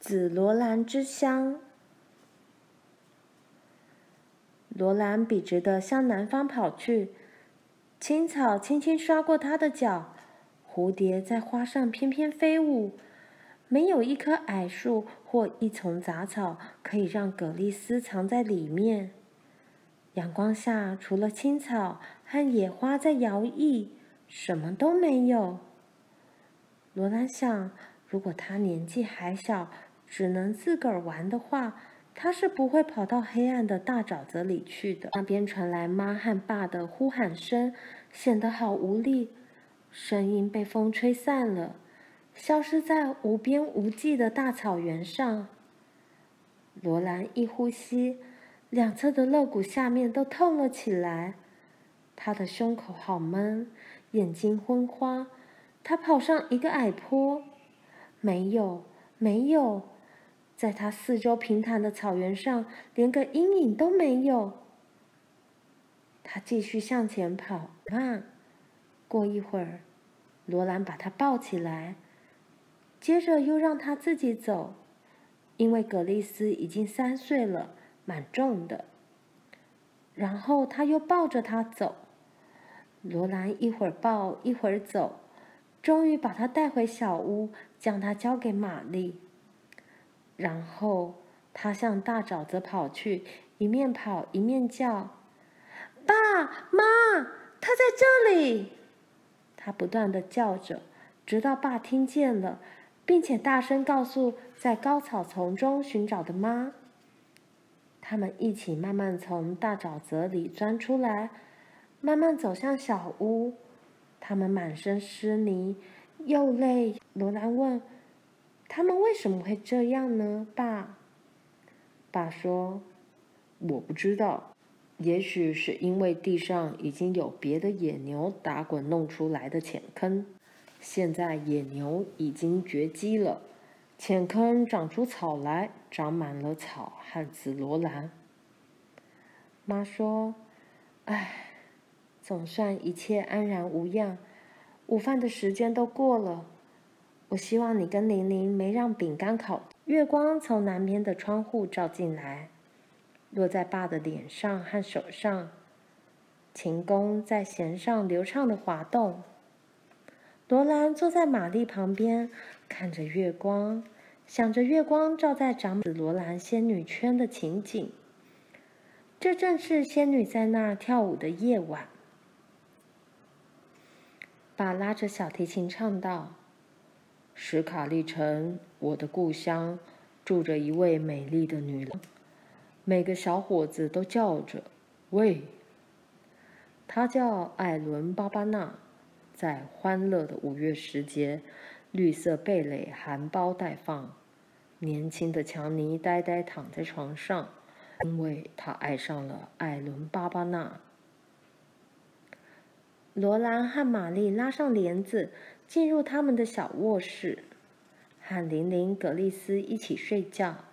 紫罗兰之乡。罗兰笔直地向南方跑去，青草轻轻刷过他的脚，蝴蝶在花上翩翩飞舞。没有一棵矮树或一丛杂草可以让葛丽丝藏在里面。阳光下，除了青草和野花在摇曳，什么都没有。罗兰想，如果他年纪还小，只能自个儿玩的话，他是不会跑到黑暗的大沼泽里去的。那边传来妈和爸的呼喊声，显得好无力，声音被风吹散了。消失在无边无际的大草原上。罗兰一呼吸，两侧的肋骨下面都痛了起来。他的胸口好闷，眼睛昏花。他跑上一个矮坡，没有，没有，在他四周平坦的草原上，连个阴影都没有。他继续向前跑，啊！过一会儿，罗兰把他抱起来。接着又让他自己走，因为格丽丝已经三岁了，蛮重的。然后他又抱着他走，罗兰一会儿抱一会儿走，终于把他带回小屋，将他交给玛丽。然后他向大沼泽跑去，一面跑一面叫：“爸妈，他在这里！”他不断地叫着，直到爸听见了。并且大声告诉在高草丛中寻找的妈。他们一起慢慢从大沼泽里钻出来，慢慢走向小屋。他们满身湿泥，又累。罗兰问：“他们为什么会这样呢？”爸，爸说：“我不知道，也许是因为地上已经有别的野牛打滚弄出来的浅坑。”现在野牛已经绝迹了，浅坑长出草来，长满了草和紫罗兰。妈说：“唉，总算一切安然无恙。午饭的时间都过了，我希望你跟玲玲没让饼干烤。”月光从南边的窗户照进来，落在爸的脸上和手上，琴弓在弦上流畅地滑动。罗兰坐在玛丽旁边，看着月光，想着月光照在长紫罗兰仙女圈的情景。这正是仙女在那儿跳舞的夜晚。爸拉着小提琴唱道：“史卡利城，我的故乡，住着一位美丽的女郎。每个小伙子都叫着‘喂’，她叫艾伦·巴巴纳。”在欢乐的五月时节，绿色蓓蕾含苞待放。年轻的强尼呆呆躺在床上，因为他爱上了艾伦巴巴纳。罗兰和玛丽拉上帘子，进入他们的小卧室，和玲玲、格丽丝一起睡觉。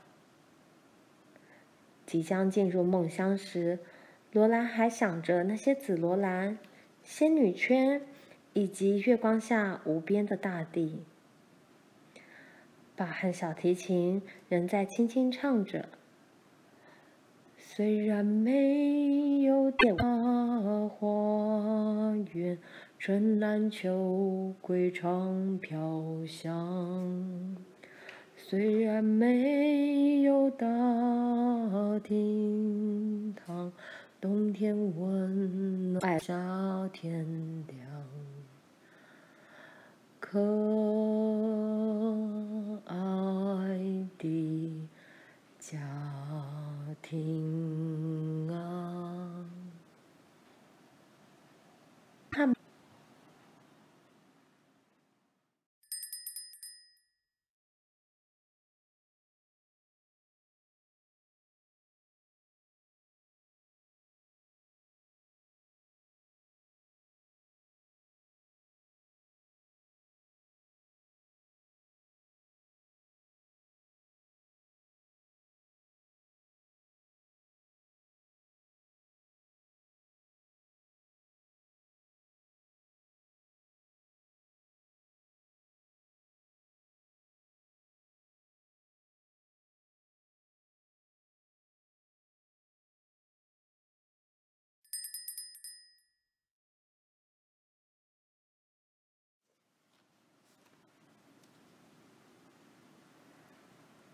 即将进入梦乡时，罗兰还想着那些紫罗兰、仙女圈。以及月光下无边的大地，爸和小提琴仍在轻轻唱着。虽然没有电话，春兰秋归常飘香。虽然没有大厅堂，冬天温暖，夏天凉。可爱的家庭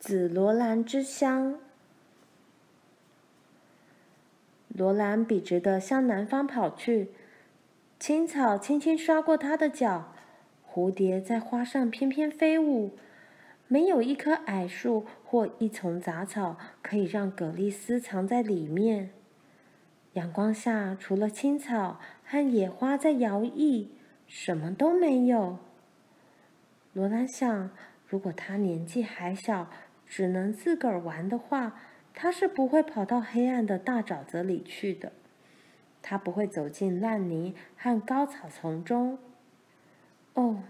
紫罗兰之乡。罗兰笔直地向南方跑去，青草轻轻刷过他的脚，蝴蝶在花上翩翩飞舞。没有一棵矮树或一丛杂草可以让葛丽丝藏在里面。阳光下，除了青草和野花在摇曳，什么都没有。罗兰想，如果他年纪还小，只能自个儿玩的话，他是不会跑到黑暗的大沼泽里去的。他不会走进烂泥和高草丛中。哦，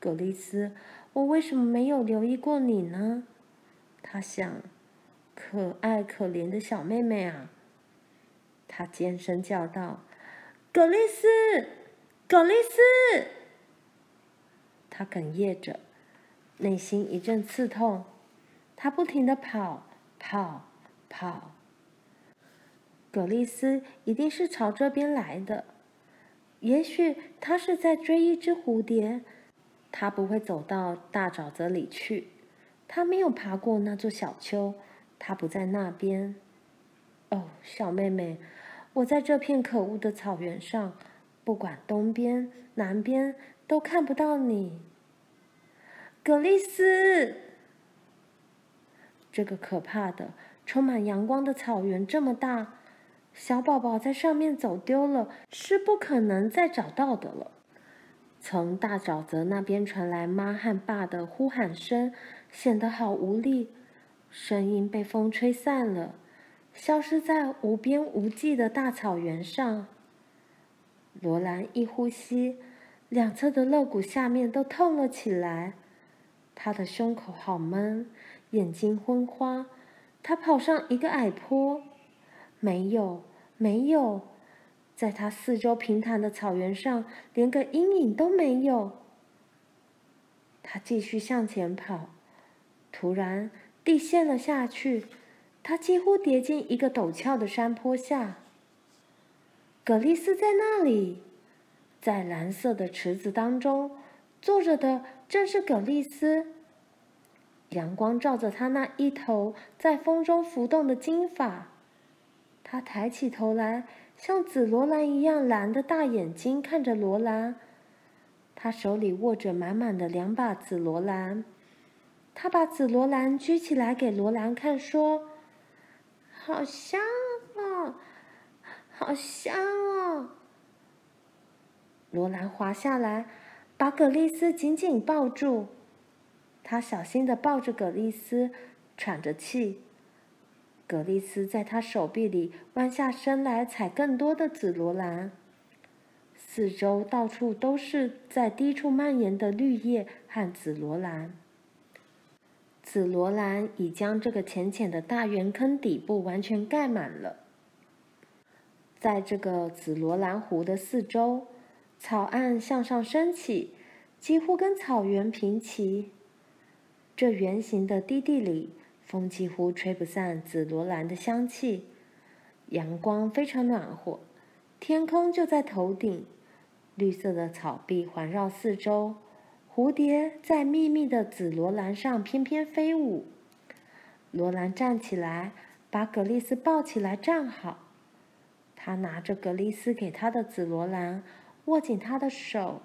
葛丽丝，我为什么没有留意过你呢？他想，可爱可怜的小妹妹啊！他尖声叫道：“葛丽丝，葛丽丝！”他哽咽着，内心一阵刺痛。他不停的跑，跑，跑。葛丽丝一定是朝这边来的。也许她是在追一只蝴蝶。她不会走到大沼泽里去。她没有爬过那座小丘。她不在那边。哦，小妹妹，我在这片可恶的草原上，不管东边、南边，都看不到你。葛丽丝，这个可怕的、充满阳光的草原这么大，小宝宝在上面走丢了，是不可能再找到的了。从大沼泽那边传来妈和爸的呼喊声，显得好无力。声音被风吹散了，消失在无边无际的大草原上。罗兰一呼吸，两侧的肋骨下面都痛了起来。他的胸口好闷，眼睛昏花。他跑上一个矮坡，没有，没有。在他四周平坦的草原上，连个阴影都没有。他继续向前跑，突然地陷了下去，他几乎跌进一个陡峭的山坡下。葛丽丝在那里，在蓝色的池子当中，坐着的正是葛丽丝。阳光照着她那一头在风中浮动的金发，她抬起头来。像紫罗兰一样蓝的大眼睛看着罗兰，他手里握着满满的两把紫罗兰，他把紫罗兰举起来给罗兰看，说：“好香哦，好香哦。”罗兰滑下来，把葛丽丝紧紧抱住，他小心地抱着葛丽丝，喘着气。葛丽丝在他手臂里弯下身来采更多的紫罗兰，四周到处都是在低处蔓延的绿叶和紫罗兰。紫罗兰已将这个浅浅的大圆坑底部完全盖满了。在这个紫罗兰湖的四周，草岸向上升起，几乎跟草原平齐。这圆形的低地里。风几乎吹不散紫罗兰的香气，阳光非常暖和，天空就在头顶，绿色的草壁环绕四周，蝴蝶在密密的紫罗兰上翩翩飞舞。罗兰站起来，把葛丽丝抱起来站好，他拿着葛丽丝给他的紫罗兰，握紧她的手。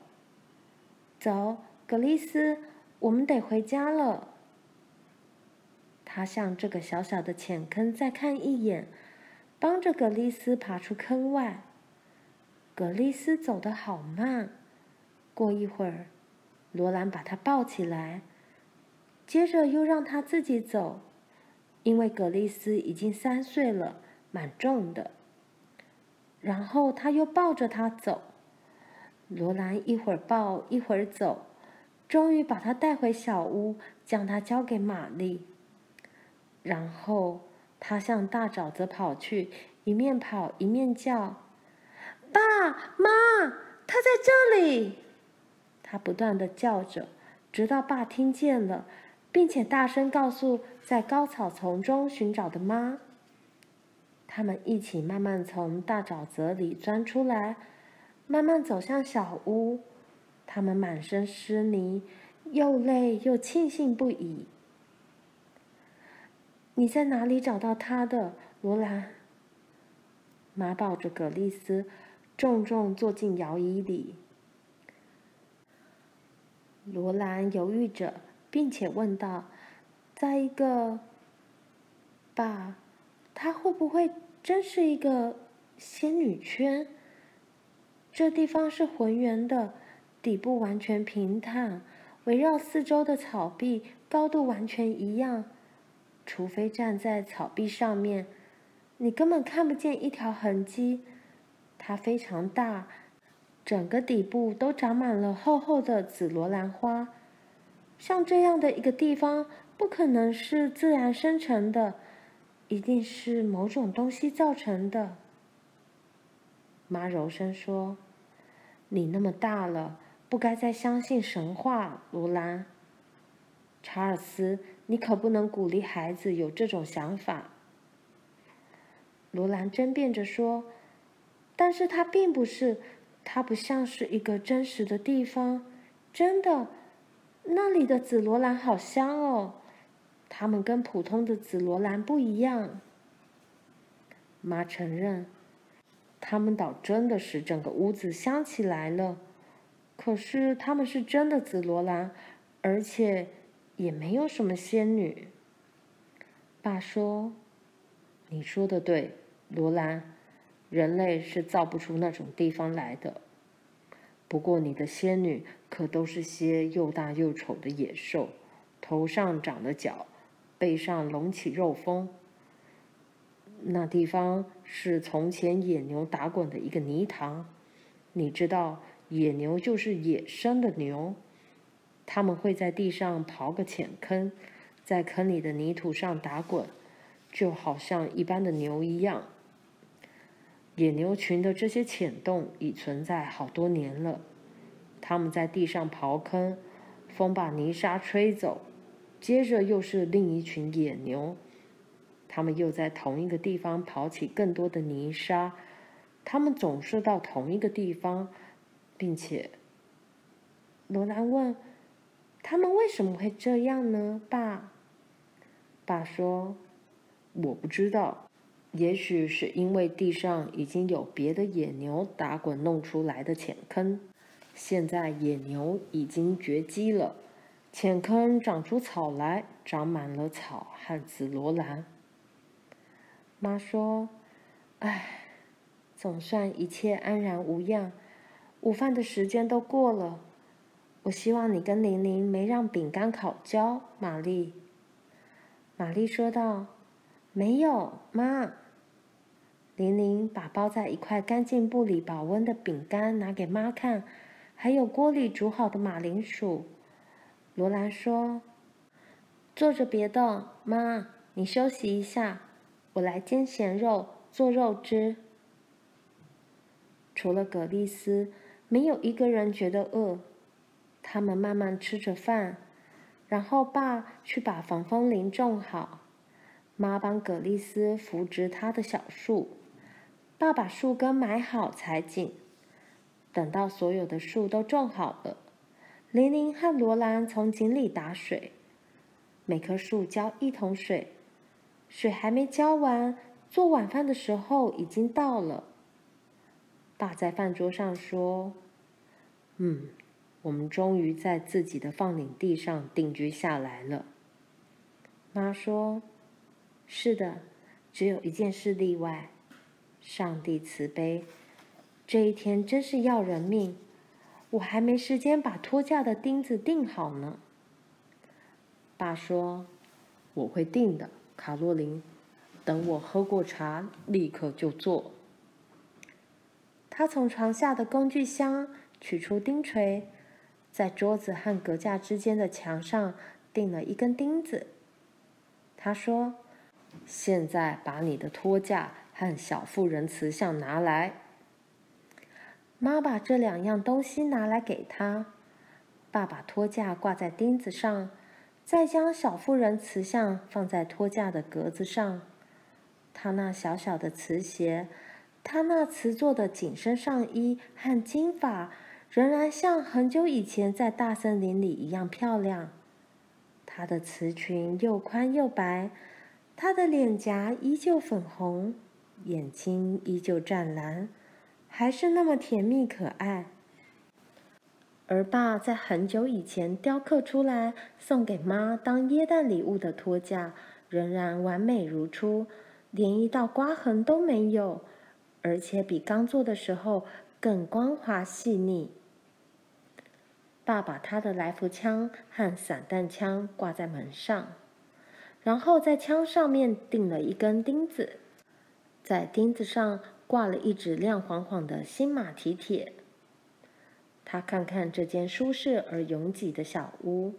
走，葛丽丝，我们得回家了。他向这个小小的浅坑再看一眼，帮着葛丽丝爬出坑外。葛丽丝走得好慢。过一会儿，罗兰把他抱起来，接着又让他自己走，因为葛丽丝已经三岁了，蛮重的。然后他又抱着他走。罗兰一会儿抱一会儿走，终于把他带回小屋，将他交给玛丽。然后他向大沼泽跑去，一面跑一面叫：“爸妈，他在这里！”他不断的叫着，直到爸听见了，并且大声告诉在高草丛中寻找的妈。他们一起慢慢从大沼泽里钻出来，慢慢走向小屋。他们满身湿泥，又累又庆幸不已。你在哪里找到他的，罗兰？”妈抱着葛丽丝，重重坐进摇椅里。罗兰犹豫着，并且问道：“在一个，爸，他会不会真是一个仙女圈？这地方是浑圆的，底部完全平坦，围绕四周的草壁高度完全一样，除非站在草壁上面。”你根本看不见一条痕迹，它非常大，整个底部都长满了厚厚的紫罗兰花。像这样的一个地方，不可能是自然生成的，一定是某种东西造成的。妈柔声说：“你那么大了，不该再相信神话，罗兰。查尔斯，你可不能鼓励孩子有这种想法。”罗兰争辩着说：“但是它并不是，它不像是一个真实的地方。真的，那里的紫罗兰好香哦，它们跟普通的紫罗兰不一样。”妈承认，它们倒真的使整个屋子香起来了。可是他们是真的紫罗兰，而且也没有什么仙女。爸说：“你说的对。”罗兰，人类是造不出那种地方来的。不过你的仙女可都是些又大又丑的野兽，头上长了角，背上隆起肉峰。那地方是从前野牛打滚的一个泥塘。你知道，野牛就是野生的牛，它们会在地上刨个浅坑，在坑里的泥土上打滚，就好像一般的牛一样。野牛群的这些浅洞已存在好多年了。它们在地上刨坑，风把泥沙吹走，接着又是另一群野牛，它们又在同一个地方刨起更多的泥沙。它们总是到同一个地方，并且，罗兰问：“他们为什么会这样呢？”爸，爸说：“我不知道。”也许是因为地上已经有别的野牛打滚弄出来的浅坑，现在野牛已经绝迹了，浅坑长出草来，长满了草和紫罗兰。妈说：“唉，总算一切安然无恙。午饭的时间都过了，我希望你跟玲玲没让饼干烤焦。”玛丽，玛丽说道：“没有，妈。”玲玲把包在一块干净布里保温的饼干拿给妈看，还有锅里煮好的马铃薯。罗兰说：“坐着别动，妈，你休息一下，我来煎咸肉，做肉汁。”除了葛丽丝，没有一个人觉得饿。他们慢慢吃着饭，然后爸去把防风林种好，妈帮葛丽丝扶植她的小树。爸把树根埋好采紧，等到所有的树都种好了，玲玲和罗兰从井里打水，每棵树浇一桶水，水还没浇完，做晚饭的时候已经到了。爸在饭桌上说：“嗯，我们终于在自己的放领地上定居下来了。”妈说：“是的，只有一件事例外。”上帝慈悲，这一天真是要人命！我还没时间把脱架的钉子钉好呢。爸说：“我会钉的，卡洛琳。等我喝过茶，立刻就做。”他从床下的工具箱取出钉锤，在桌子和隔架之间的墙上钉了一根钉子。他说：“现在把你的托架。”和小妇人瓷像拿来。妈把这两样东西拿来给他。爸把托架挂在钉子上，再将小妇人瓷像放在托架的格子上。他那小小的瓷鞋，他那瓷做的紧身上衣和金发，仍然像很久以前在大森林里一样漂亮。他的瓷裙又宽又白。他的脸颊依旧粉红，眼睛依旧湛蓝，还是那么甜蜜可爱。而爸在很久以前雕刻出来送给妈当耶诞礼物的托架，仍然完美如初，连一道刮痕都没有，而且比刚做的时候更光滑细腻。爸把他的来福枪和散弹枪挂在门上，然后在枪上面钉了一根钉子，在钉子上挂了一只亮晃晃的新马蹄铁。他看看这间舒适而拥挤的小屋，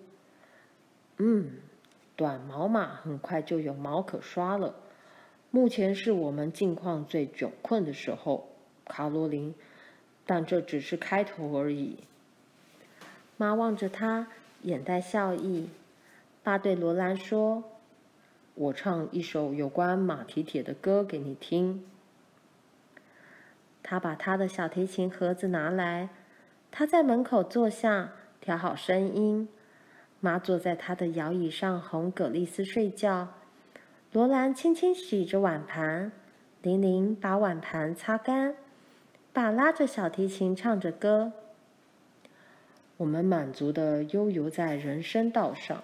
嗯，短毛马很快就有毛可刷了。目前是我们境况最窘困的时候，卡罗琳，但这只是开头而已。妈望着他，眼带笑意。爸对罗兰说：“我唱一首有关马蹄铁的歌给你听。”他把他的小提琴盒子拿来。他在门口坐下，调好声音。妈坐在他的摇椅上哄葛丽丝睡觉。罗兰轻轻洗着碗盘，玲玲把碗盘擦干。爸拉着小提琴唱着歌。我们满足地悠游在人生道上，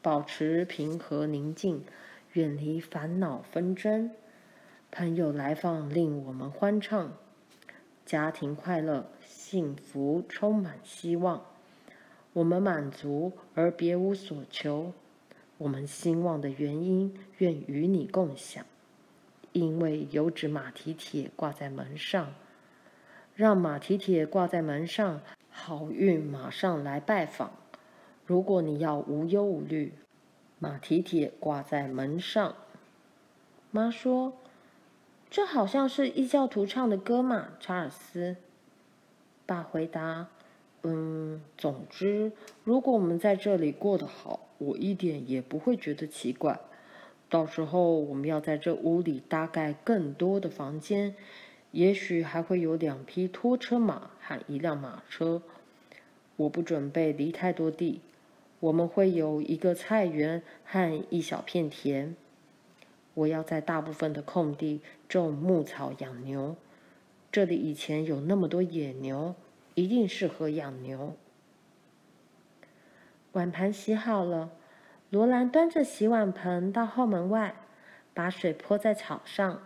保持平和宁静，远离烦恼纷争。朋友来访令我们欢畅，家庭快乐。幸福充满希望，我们满足而别无所求。我们兴旺的原因愿与你共享，因为有只马蹄铁挂在门上，让马蹄铁挂在门上，好运马上来拜访。如果你要无忧无虑，马蹄铁挂在门上。妈说：“这好像是异教徒唱的歌嘛，查尔斯。”爸回答：“嗯，总之，如果我们在这里过得好，我一点也不会觉得奇怪。到时候我们要在这屋里搭盖更多的房间，也许还会有两匹拖车马和一辆马车。我不准备犁太多地，我们会有一个菜园和一小片田。我要在大部分的空地种牧草养牛。”这里以前有那么多野牛，一定适合养牛。碗盘洗好了，罗兰端着洗碗盆到后门外，把水泼在草上。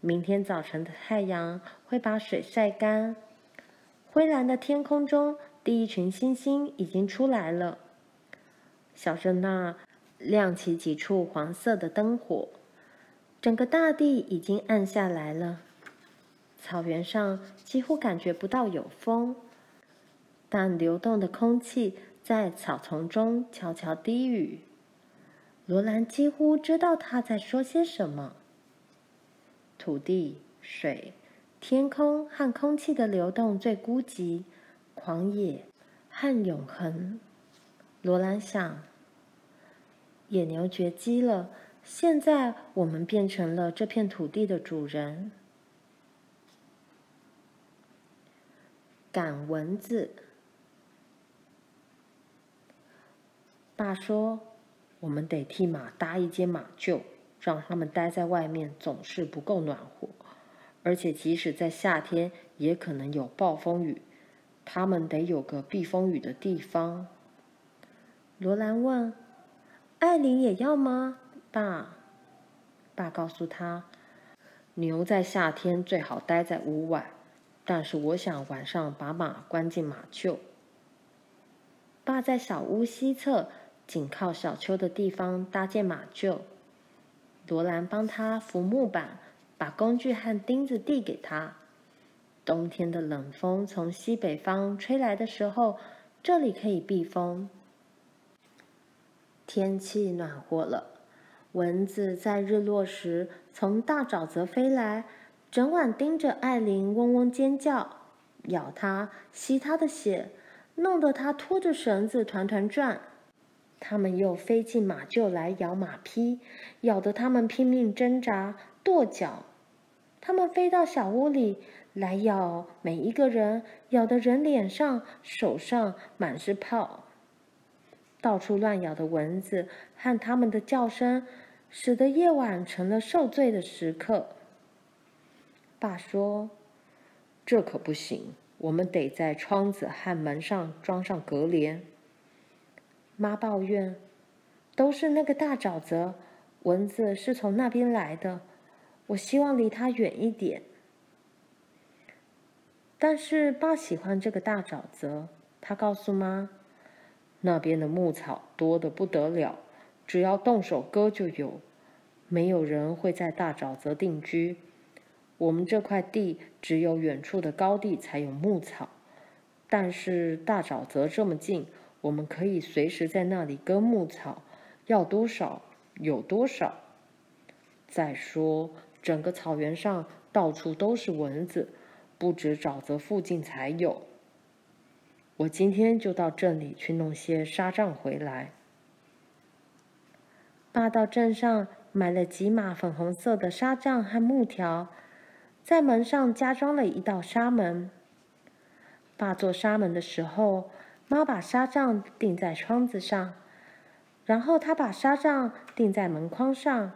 明天早晨的太阳会把水晒干。灰蓝的天空中，第一群星星已经出来了。小镇那儿亮起几处黄色的灯火，整个大地已经暗下来了。草原上几乎感觉不到有风，但流动的空气在草丛中悄悄低语。罗兰几乎知道他在说些什么。土地、水、天空和空气的流动最孤寂、狂野和永恒。罗兰想，野牛绝迹了，现在我们变成了这片土地的主人。赶蚊子。爸说：“我们得替马搭一间马厩，让它们待在外面总是不够暖和，而且即使在夏天也可能有暴风雨，它们得有个避风雨的地方。”罗兰问：“艾琳也要吗？”爸，爸告诉他：“牛在夏天最好待在屋外。”但是我想晚上把马关进马厩。爸在小屋西侧，紧靠小丘的地方搭建马厩。罗兰帮他扶木板，把工具和钉子递给他。冬天的冷风从西北方吹来的时候，这里可以避风。天气暖和了，蚊子在日落时从大沼泽飞来。整晚盯着艾琳，嗡嗡尖叫，咬她，吸她的血，弄得她拖着绳子团团转。他们又飞进马厩来咬马匹，咬得他们拼命挣扎、跺脚。他们飞到小屋里来咬每一个人，咬得人脸上、手上满是泡。到处乱咬的蚊子和他们的叫声，使得夜晚成了受罪的时刻。爸说：“这可不行，我们得在窗子和门上装上隔帘。”妈抱怨：“都是那个大沼泽，蚊子是从那边来的。我希望离它远一点。”但是爸喜欢这个大沼泽，他告诉妈：“那边的牧草多得不得了。”只要动手割就有，没有人会在大沼泽定居。我们这块地只有远处的高地才有牧草，但是大沼泽这么近，我们可以随时在那里割牧草，要多少有多少。再说，整个草原上到处都是蚊子，不止沼泽附近才有。我今天就到镇里去弄些纱帐回来。爸到镇上买了几码粉红色的纱帐和木条，在门上加装了一道纱门。爸做纱门的时候，妈把纱帐钉在窗子上，然后他把纱帐钉在门框上。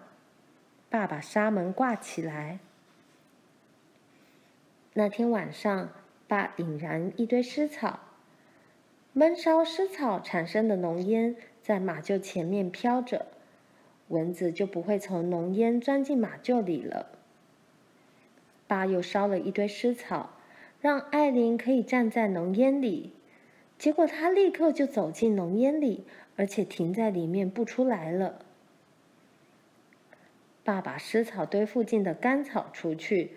爸把纱门挂起来。那天晚上，爸引燃一堆湿草，闷烧湿草产生的浓烟在马厩前面飘着。蚊子就不会从浓烟钻进马厩里了。爸又烧了一堆湿草，让艾琳可以站在浓烟里。结果他立刻就走进浓烟里，而且停在里面不出来了。爸把湿草堆附近的干草除去，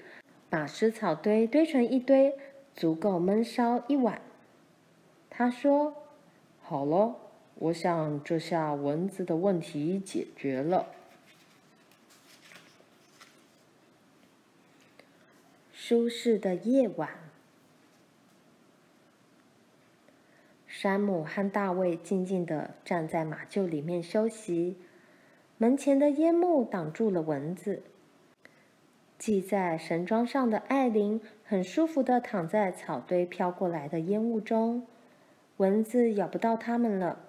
把湿草堆堆成一堆，足够闷烧一晚。他说：“好了。”我想，这下蚊子的问题解决了。舒适的夜晚，山姆和大卫静静地站在马厩里面休息。门前的烟幕挡住了蚊子。系在绳桩上的艾琳很舒服地躺在草堆飘过来的烟雾中，蚊子咬不到他们了。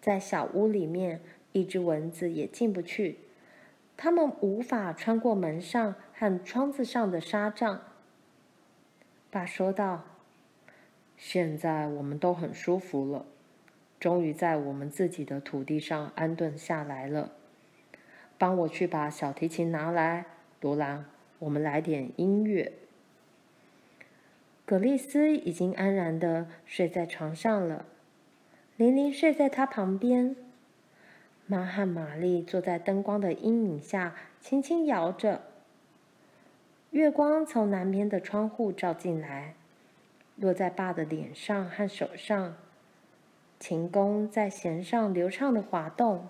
在小屋里面，一只蚊子也进不去。它们无法穿过门上和窗子上的纱帐。爸说道：“现在我们都很舒服了，终于在我们自己的土地上安顿下来了。帮我去把小提琴拿来，罗兰，我们来点音乐。”葛丽丝已经安然地睡在床上了。琳琳睡在她旁边，妈和玛丽坐在灯光的阴影下，轻轻摇着。月光从南边的窗户照进来，落在爸的脸上和手上。琴弓在弦上流畅的滑动。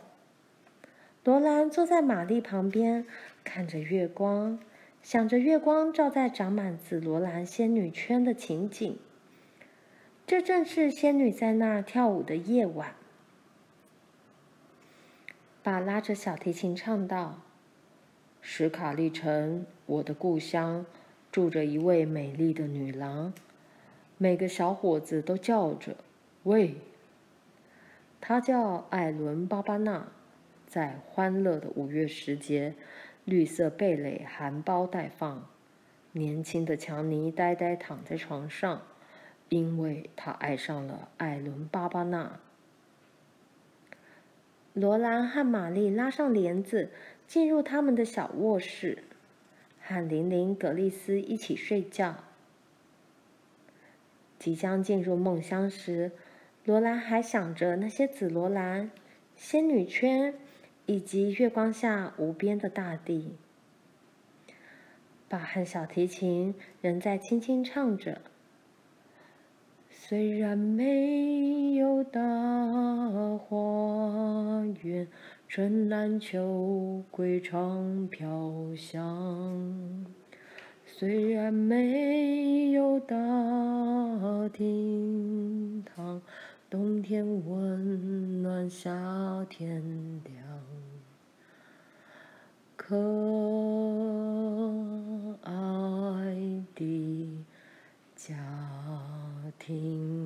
罗兰坐在玛丽旁边，看着月光，想着月光照在长满紫罗兰仙女圈的情景。这正是仙女在那跳舞的夜晚。爸拉着小提琴唱道：“史卡利城，我的故乡，住着一位美丽的女郎。每个小伙子都叫着‘喂’。他叫艾伦·巴巴纳。在欢乐的五月时节，绿色蓓蕾含苞待放。年轻的强尼呆呆躺在床上。”因为他爱上了艾伦·巴巴纳。罗兰和玛丽拉上帘子，进入他们的小卧室，和琳琳、格丽丝一起睡觉。即将进入梦乡时，罗兰还想着那些紫罗兰、仙女圈，以及月光下无边的大地。爸和小提琴仍在轻轻唱着。虽然没有大花园，春兰秋桂常飘香。虽然没有大厅堂，冬天温暖，夏天凉。可爱的家。庭